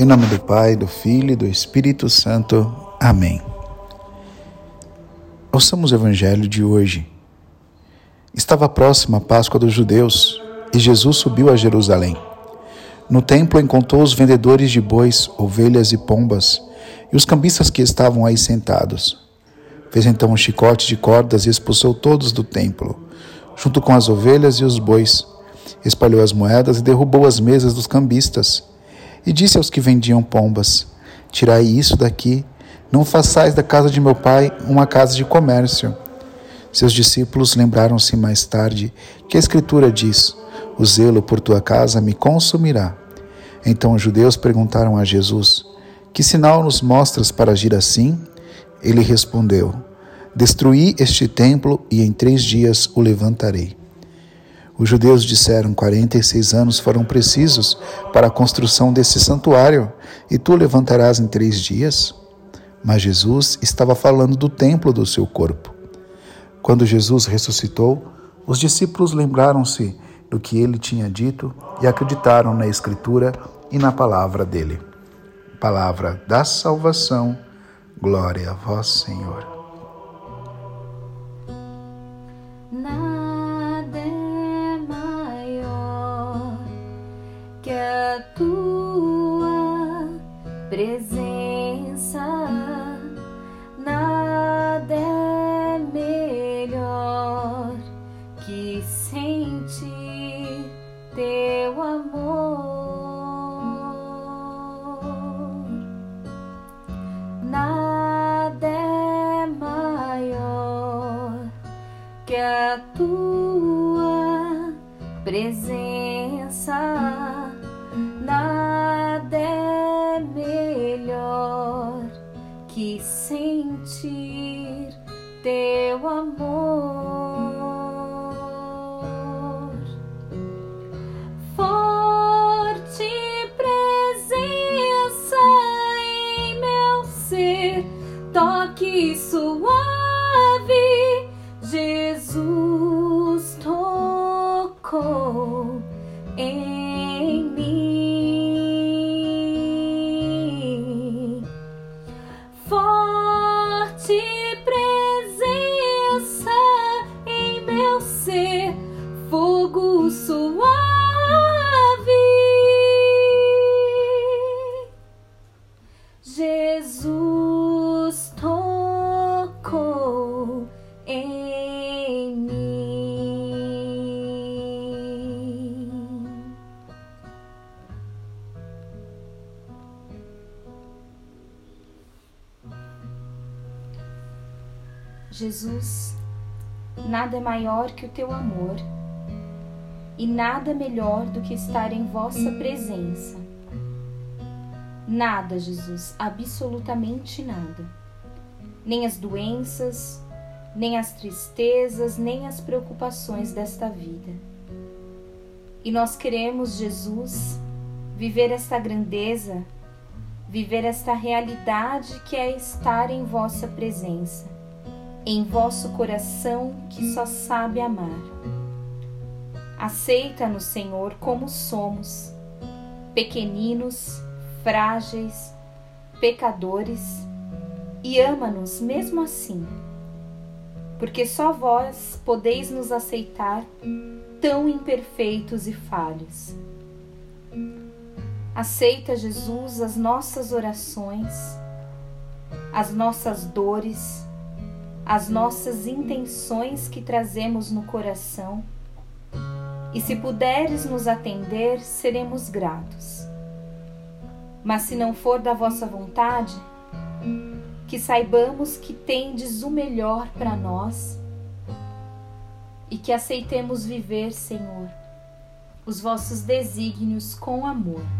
Em nome do Pai, do Filho e do Espírito Santo. Amém. Ouçamos o Evangelho de hoje. Estava próxima a Páscoa dos judeus e Jesus subiu a Jerusalém. No templo encontrou os vendedores de bois, ovelhas e pombas e os cambistas que estavam aí sentados. Fez então um chicote de cordas e expulsou todos do templo, junto com as ovelhas e os bois. Espalhou as moedas e derrubou as mesas dos cambistas e disse aos que vendiam pombas: Tirai isso daqui, não façais da casa de meu pai uma casa de comércio. Seus discípulos lembraram-se mais tarde que a Escritura diz: O zelo por tua casa me consumirá. Então os judeus perguntaram a Jesus: Que sinal nos mostras para agir assim? Ele respondeu: Destruí este templo e em três dias o levantarei. Os judeus disseram: 46 anos foram precisos para a construção desse santuário, e tu levantarás em três dias? Mas Jesus estava falando do templo do seu corpo. Quando Jesus ressuscitou, os discípulos lembraram-se do que ele tinha dito e acreditaram na Escritura e na palavra dele. Palavra da salvação, glória a vós, Senhor. Tua presença. Jesus, nada é maior que o teu amor, e nada melhor do que estar em vossa presença. Nada, Jesus, absolutamente nada. Nem as doenças, nem as tristezas, nem as preocupações desta vida. E nós queremos, Jesus, viver esta grandeza, viver esta realidade que é estar em vossa presença em vosso coração que só sabe amar. Aceita-nos, Senhor, como somos, pequeninos, frágeis, pecadores, e ama-nos mesmo assim, porque só vós podeis nos aceitar tão imperfeitos e falhos. Aceita, Jesus, as nossas orações, as nossas dores, as nossas intenções que trazemos no coração. E se puderes nos atender, seremos gratos. Mas se não for da vossa vontade, que saibamos que tendes o melhor para nós e que aceitemos viver, Senhor, os vossos desígnios com amor.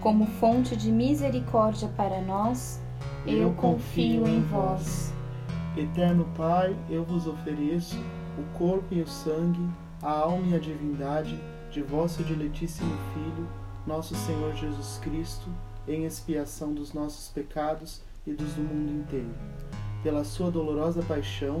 como fonte de misericórdia para nós, eu confio em vós. Eterno Pai, eu vos ofereço o corpo e o sangue, a alma e a divindade de vosso diletíssimo Filho, nosso Senhor Jesus Cristo, em expiação dos nossos pecados e dos do mundo inteiro. Pela sua dolorosa paixão,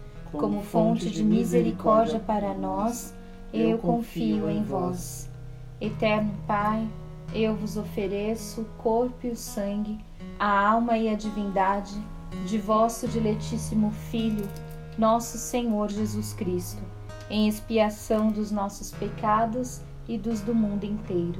como fonte de misericórdia para nós, eu confio em vós. Eterno Pai, eu vos ofereço o corpo e o sangue, a alma e a divindade de vosso diletíssimo Filho, nosso Senhor Jesus Cristo, em expiação dos nossos pecados e dos do mundo inteiro.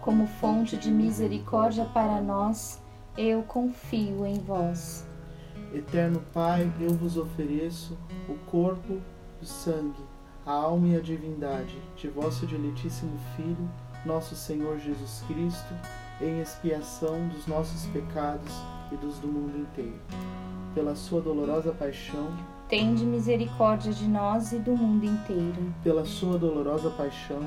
como fonte de misericórdia para nós, eu confio em vós. Eterno Pai, eu vos ofereço o corpo, o sangue, a alma e a divindade de vosso diletíssimo Filho, nosso Senhor Jesus Cristo, em expiação dos nossos pecados e dos do mundo inteiro. Pela sua dolorosa paixão, tende misericórdia de nós e do mundo inteiro. Pela sua dolorosa paixão,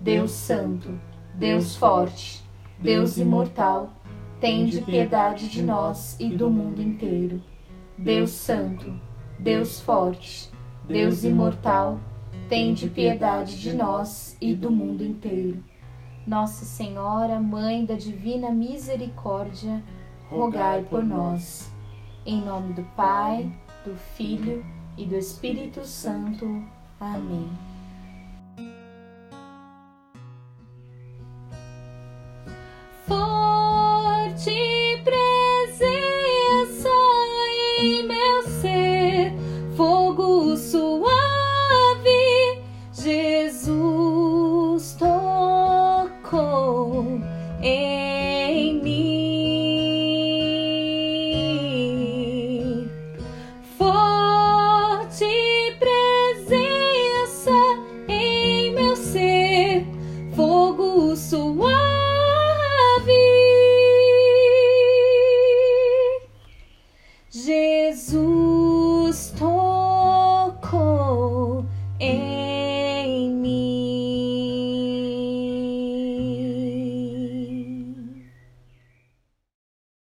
Deus Santo, Deus Forte, Deus Imortal, tende piedade de nós e do mundo inteiro. Deus Santo, Deus Forte, Deus Imortal, tende piedade de nós e do mundo inteiro. Nossa Senhora, Mãe da Divina Misericórdia, rogai por nós. Em nome do Pai, do Filho e do Espírito Santo. Amém.